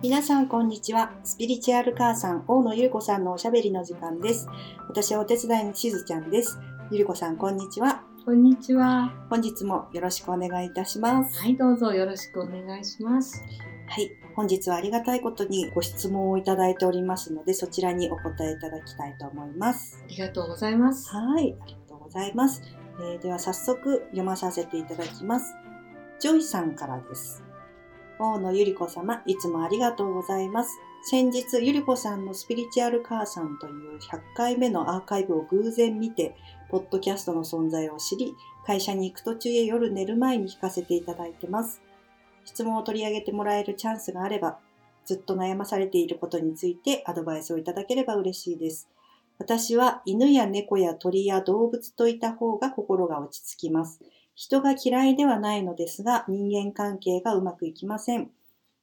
皆さんこんにちは。スピリチュアル母さん、大野ゆり子さんのおしゃべりの時間です。私はお手伝いのしずちゃんです。ゆり子さん、こんにちは。こんにちは。本日もよろしくお願いいたします。はい、どうぞよろしくお願いします。はい。本日はありがたいことにご質問をいただいておりますので、そちらにお答えいただきたいと思います。ありがとうございます。はい。ありがとうございます。えーでは早速読まさせていただきます。ジョイさんからです。大野ゆり子様、いつもありがとうございます。先日、ゆり子さんのスピリチュアル母さんという100回目のアーカイブを偶然見て、ポッドキャストの存在を知り、会社に行く途中や夜寝る前に聞かせていただいてます。質問を取り上げてもらえるチャンスがあれば、ずっと悩まされていることについてアドバイスをいただければ嬉しいです。私は犬や猫や鳥や動物といた方が心が落ち着きます。人が嫌いではないのですが、人間関係がうまくいきません。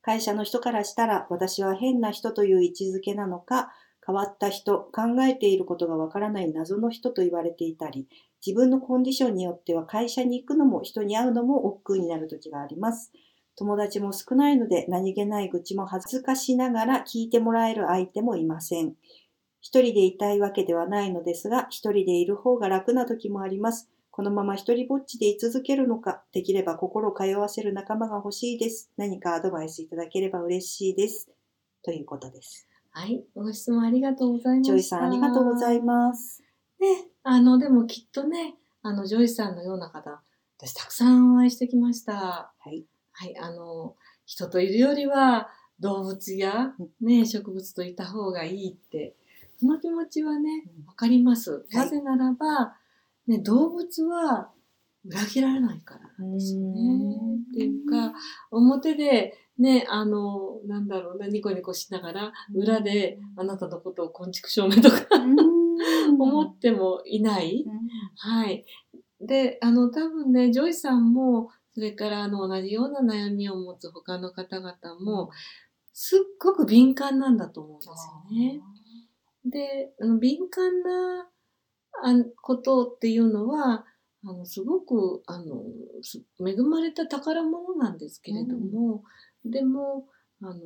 会社の人からしたら、私は変な人という位置づけなのか、変わった人、考えていることがわからない謎の人と言われていたり、自分のコンディションによっては会社に行くのも人に会うのも億劫になる時があります。友達も少ないので何気ない愚痴も恥ずかしながら聞いてもらえる相手もいません。一人でいたいわけではないのですが、一人でいる方が楽な時もあります。このまま一人ぼっちで居続けるのか、できれば心を通わせる仲間が欲しいです。何かアドバイスいただければ嬉しいです。ということです。はい、ご質問ありがとうございました。ジョイさん、ありがとうございます。ね、あの、でもきっとね、あの、ジョイさんのような方、私たくさんお会いしてきました。はい。はい、あの、人といるよりは動物やね、植物といた方がいいって、その気持ちはね、わかります。はいなぜならば、ね、動物は裏切られないからなんですよね。っていうか、表で、ね、あの、なんだろうな、ニコニコしながら、裏であなたのことを昆虫証明とか 思ってもいない。はい。で、あの、多分ね、ジョイさんも、それからあの、同じような悩みを持つ他の方々も、すっごく敏感なんだと思うんですよね。で、あの敏感なあことっていうのは、あの、すごく、あの、す恵まれた宝物なんですけれども、でも、あの、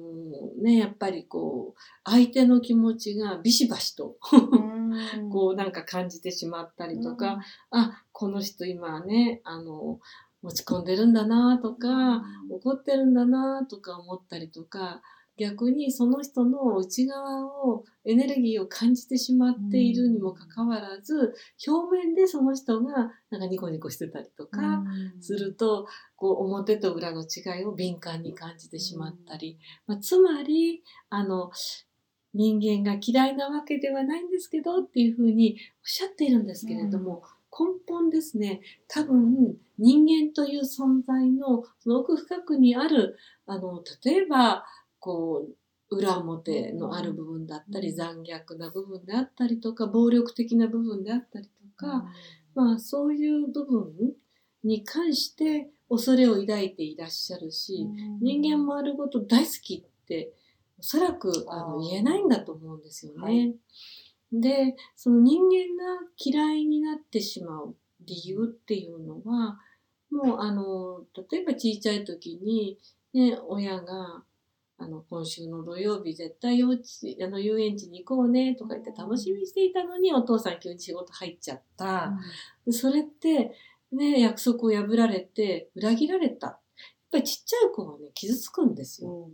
ね、やっぱりこう、相手の気持ちがビシバシと、こうなんか感じてしまったりとか、あ、この人今ね、あの、落ち込んでるんだなとか、怒ってるんだなとか思ったりとか、逆にその人の内側を、エネルギーを感じてしまっているにもかかわらず、表面でその人がなんかニコニコしてたりとか、すると、こう表と裏の違いを敏感に感じてしまったり、まあ、つまり、あの、人間が嫌いなわけではないんですけどっていうふうにおっしゃっているんですけれども、根本ですね、多分人間という存在のその奥深くにある、あの、例えば、こう、裏表のある部分だったり、残虐な部分であったりとか、暴力的な部分であったりとか、まあそういう部分に関して恐れを抱いていらっしゃるし、人間丸ごと大好きっておそらくあの言えないんだと思うんですよね。はい。で、その人間が嫌いになってしまう理由っていうのは、もうあの、例えば小さい時に、ね、親が、あの、今週の土曜日絶対幼稚、あの、遊園地に行こうねとか言って楽しみにしていたのにお父さん急に仕事入っちゃった。でそれって、ね、約束を破られて、裏切られた。やっぱりちっちゃい子はね、傷つくんですよ。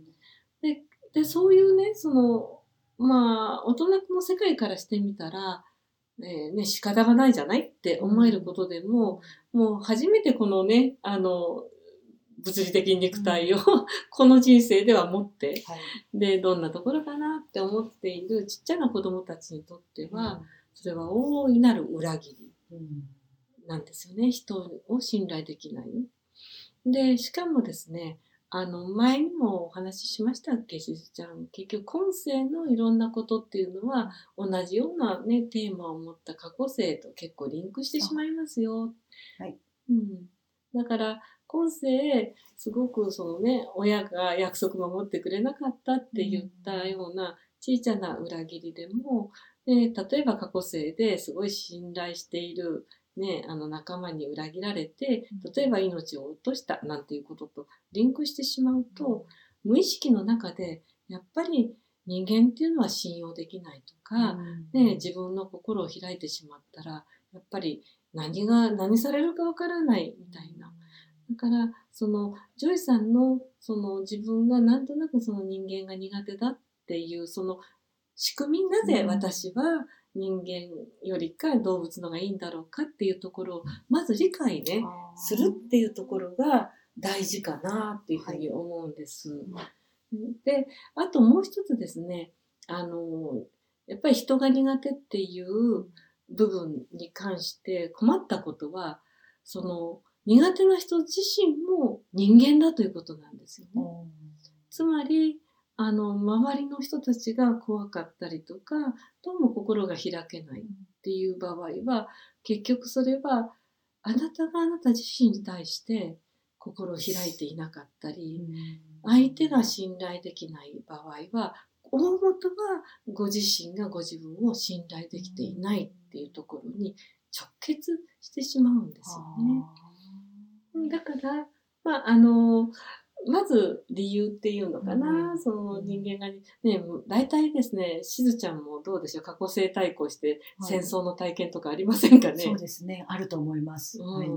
で、そういうね、その、まあ、大人の世界からしてみたら、ね、ね、仕方がないじゃないって思えることでも、もう初めてこのね、あの、物理的肉体を、この人生では持って、で、どんなところかなって思っているちっちゃな子供たちにとっては、それは大いなる裏切り。なんですよね。人を信頼できない。で、しかもですね、あの、前にもお話ししましたっけ、しずちゃん。結局、今世のいろんなことっていうのは、同じようなね、テーマを持った過去世と結構リンクしてしまいますよ。はい。うん。だから、今世、すごくそのね、親が約束守ってくれなかったって言ったような小さな裏切りでも、ね、例えば過去世ですごい信頼しているね、あの仲間に裏切られて、例えば命を落としたなんていうこととリンクしてしまうと、無意識の中でやっぱり人間っていうのは信用できないとか、ね、自分の心を開いてしまったらやっぱり何が何されるかわからないみたいな。だからそのジョイさんのその自分がなんとなくその人間が苦手だっていうその仕組みなぜ私は人間よりか動物のがいいんだろうかっていうところをまず理解ねするっていうところが大事かなっていうふうに思うんです。はい、であともう一つですねあのやっぱり人が苦手っていう部分に関して困ったことはその苦手な人自身も人間だということなんですよね。つまりあの周りの人たちが怖かったりとかどうも心が開けないっていう場合は結局それはあなたがあなた自身に対して心を開いていなかったり相手が信頼できない場合は大元はご自身がご自分を信頼できていないっていうところに直結してしまうんですよね。だから、まあ、あのまず理由っていうのかな、うん、その人間がね、大体ですね、しずちゃんもどうでしょう、過去性対抗して戦争の体験とかありませんかね、はい、そうですね、あると思います。うん、はい、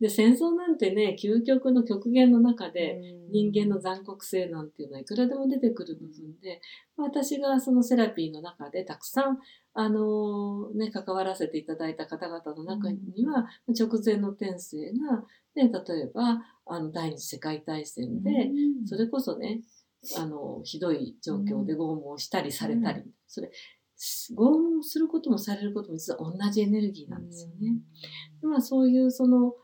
で、戦争なんてね、究極の極限の中で人間の残酷性なんていうのはいくらでも出てくる部分で、私がそのセラピーの中でたくさん、あのね、関わらせていただいた方々の中には、直前の天性が、ね、例えば、あの、第二次世界大戦で、それこそね、あの、ひどい状況で拷問したりされたり、それ、拷問することもされることも実は同じエネルギーなんですよね。まあそういうその、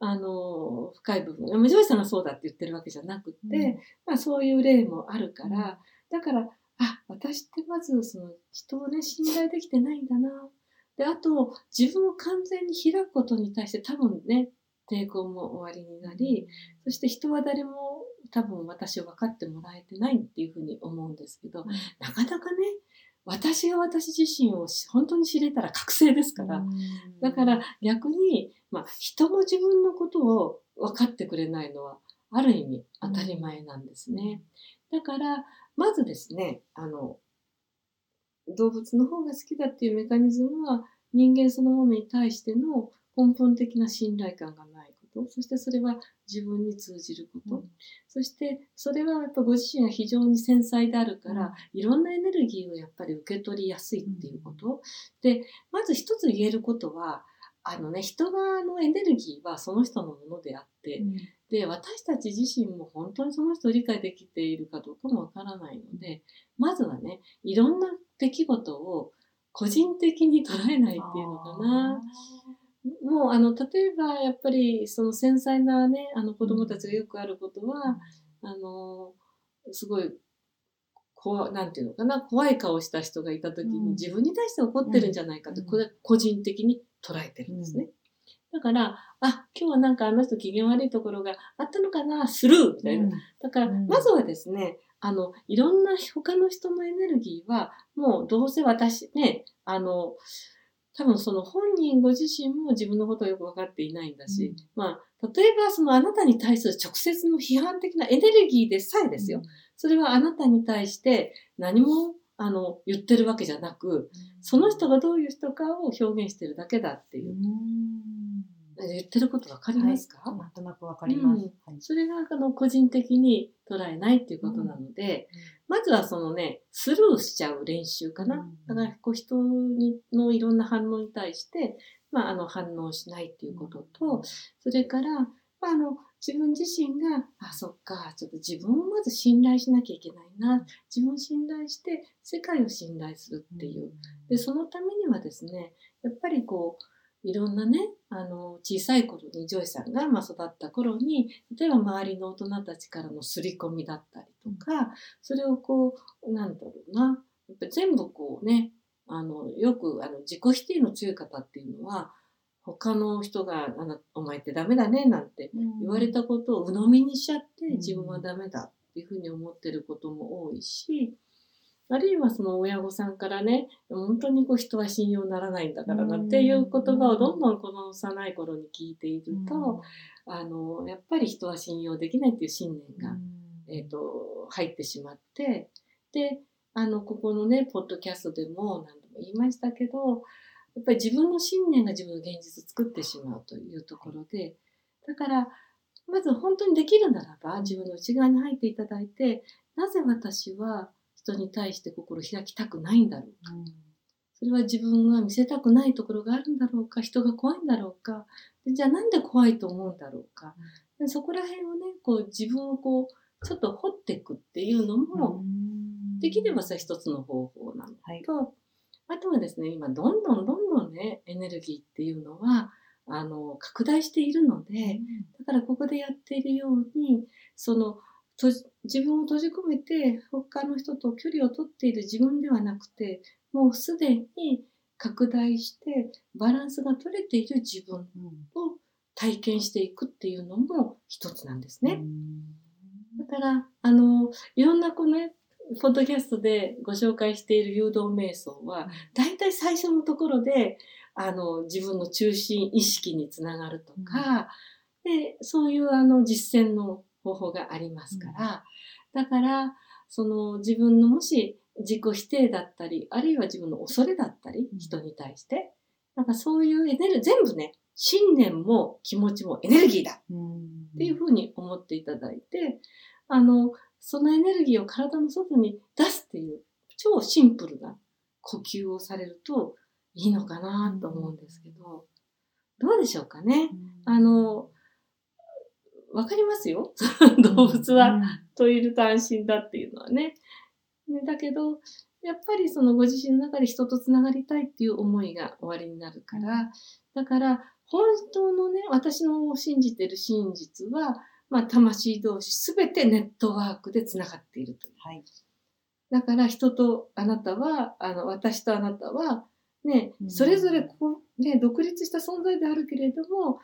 あの、深い部分。無常さんがそうだって言ってるわけじゃなくて、うん、まあそういう例もあるから、だから、あ、私ってまずその人をね、信頼できてないんだな。で、あと、自分を完全に開くことに対して多分ね、抵抗も終わりになり、そして人は誰も多分私を分かってもらえてないっていうふうに思うんですけど、なかなかね、私が私自身を本当に知れたら覚醒ですから、だから逆に、まあ、人も自分のことを分かってくれないのは、ある意味当たり前なんですね。だから、まずですね、あの、動物の方が好きだっていうメカニズムは、人間そのものに対しての根本的な信頼感がないこと。そしてそれは自分に通じること、うん、そしてそれはやっぱご自身が非常に繊細であるから、いろんなエネルギーをやっぱり受け取りやすいっていうこと、でまず一つ言えることはあのね人側のエネルギーはその人のものであって、うん、で私たち自身も本当にその人を理解できているかどうかもわからないのでまずはねいろんな出来事を個人的に捉えないっていうのかな。もうあの例えばやっぱりその繊細なねあの子供たちがよくあることは、あのすごいこうなんていうのかな怖い顔した人がいた時に自分に対して怒ってるんじゃないかって、これ個人的に捉えてるんですね。だから、あ、今日はなんかあの人機嫌悪いところがあったのかな、スルーみたいな。だから、まずはですね、あの、いろんな他の人のエネルギーは、もうどうせ私ね、あの、多分その本人ご自身も自分のことをよく分かっていないんだし、うん、まあ、例えばそのあなたに対する直接の批判的なエネルギーでさえですよ。うん、それはあなたに対して何もあの言ってるわけじゃなく、その人がどういう人かを表現してるだけだっていう。言ってることわかりますか、はい、なんとなくわかります、うん、それがあの個人的に捉えないっていうことなので、まずはそのね、スルーしちゃう練習かな。だからこう人にのいろんな反応に対して、まあ、あの反応しないっていうことと、それから、まあ、あの自分自身が、あ、そっか、ちょっと自分をまず信頼しなきゃいけないな。自分を信頼して世界を信頼するっていう。で、そのためにはですね、やっぱりこう、いろんなね、あの、小さい頃にジョイさんが、まあ、育った頃に、例えば周りの大人たちからの刷り込みだったりとか、それをこう、なんだろうな、やっぱ全部こうね、あの、よく、あの、自己否定の強い方っていうのは、他の人が、あの、お前ってダメだね、なんて言われたことを鵜呑みにしちゃって、自分はダメだっていうふうに思ってることも多いし、あるいはその親御さんからね、本当にこう人は信用ならないんだからなっていう言葉をどんどんこの幼い頃に聞いていると、あの、やっぱり人は信用できないっていう信念が、えっ、ー、と、入ってしまって、で、あの、ここのね、ポッドキャストでも何度も言いましたけど、やっぱり自分の信念が自分の現実を作ってしまうというところで、だから、まず本当にできるならば、自分の内側に入っていただいて、なぜ私は人に対して心を開きたくないんだろうか。それは自分が見せたくないところがあるんだろうか、人が怖いんだろうか、でじゃあなんで怖いと思うんだろうか。でそこら辺をね、こう自分をこう、ちょっと掘っていくっていうのも、できればそれ一つの方法なのと、はいあとはですね、今どんどんどんどんね、エネルギーっていうのは、あの、拡大しているので、だからここでやっているように、その、と自分を閉じ込めて他の人と距離を取っている自分ではなくて、もうすでに拡大してバランスが取れている自分を体験していくっていうのも一つなんですね。だから、あの、いろんなこのね、ポッドキャストでご紹介している誘導瞑想は、大体最初のところで、あの、自分の中心意識につながるとか、で、そういうあの実践の方法がありますから、だから、その自分のもし自己否定だったり、あるいは自分の恐れだったり、うん。人に対して、なんかそういうエネルギー、全部ね、信念も気持ちもエネルギーだっていうふうに思っていただいて、あの、そのエネルギーを体の外に出すっていう超シンプルな呼吸をされるといいのかなと思うんですけど、どうでしょうかね。あの、わかりますよ。動物はといると安心だっていうのはね。ねだけど、やっぱりそのご自身の中で人とつながりたいっていう思いが終わりになるから、だから本当のね、私の信じてる真実は、まあ魂同士すべてネットワークでつながっているという。はい。だから人とあなたは、あの、私とあなたは、ねう、んそれぞれこう、ね、独立した存在であるけれども、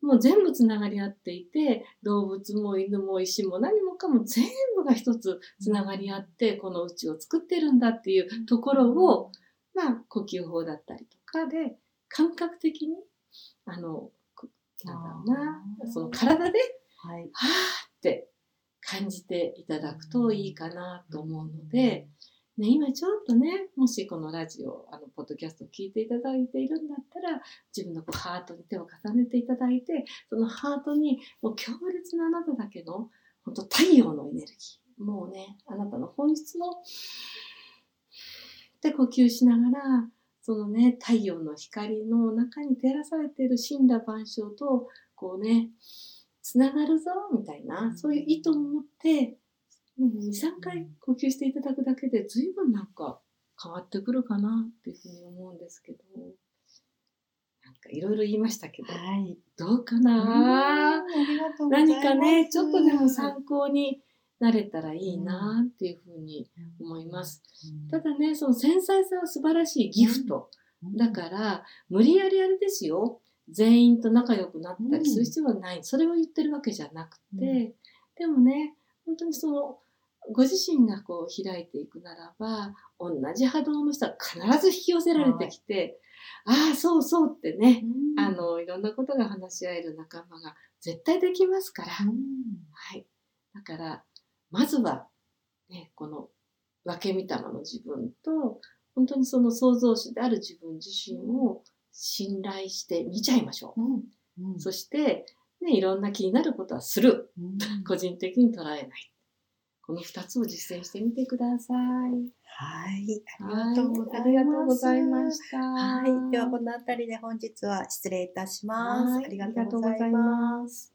もう全部つながり合っていて、動物も犬も石も何もかも全部が一つつながり合って、この宇宙を作ってるんだっていうところを、まあ、呼吸法だったりとかで、感覚的に、あの、こなんだろうなその体で、はい。はーって感じていただくといいかなと思うので、ね、今ちょっとね、もしこのラジオ、あの、ポッドキャストを聞いていただいているんだったら、自分のこうハートに手を重ねていただいて、そのハートにもう強烈なあなただけの、本当太陽のエネルギー。もうね、あなたの本質を、で呼吸しながら、そのね、太陽の光の中に照らされている神羅万象と、こうね、つながるぞ、みたいな、そういう意図を持って、2、3回呼吸していただくだけで、随分なんか変わってくるかなっていうふうに思うんですけど、なんかいろいろ言いましたけど、はい。どうかあな。何かね、ちょっとでも参考になれたらいいなっていうふうに思います。ただね、その繊細さは素晴らしいギフト。だから、無理やりあれですよ。全員と仲良くなったりする必要はない。それを言ってるわけじゃなくて、うん。でもね、本当にその、ご自身がこう開いていくならば、同じ波動の人は必ず引き寄せられてきて、ああ、そうそうってね、うん。あ、の、いろんなことが話し合える仲間が絶対できますから、うん。はい。だから、まずは、ね、この分け見玉の自分と、本当にその創造主である自分自身を信頼して見ちゃいましょう。うんうんそして、ね、いろんな気になることはする。うん個人的に捉えない。この二つを実践してみてください。はい。あはいりがとうございます。ありがとうございました。はい。では、このあたりで本日は失礼いたします。はいありがとうござい。ます。